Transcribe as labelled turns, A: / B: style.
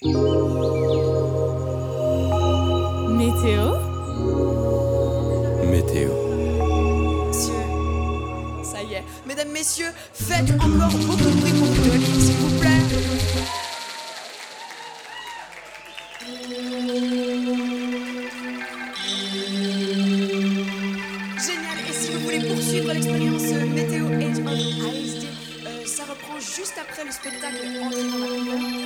A: Météo
B: Météo.
C: Messieurs, ça y est. Mesdames, messieurs, faites encore beaucoup de bruit pour Denis, s'il vous plaît. Génial. Et si vous voulez poursuivre l'expérience météo Age of ASD, euh, ça reprend juste après le spectacle Entrée dans la lumière.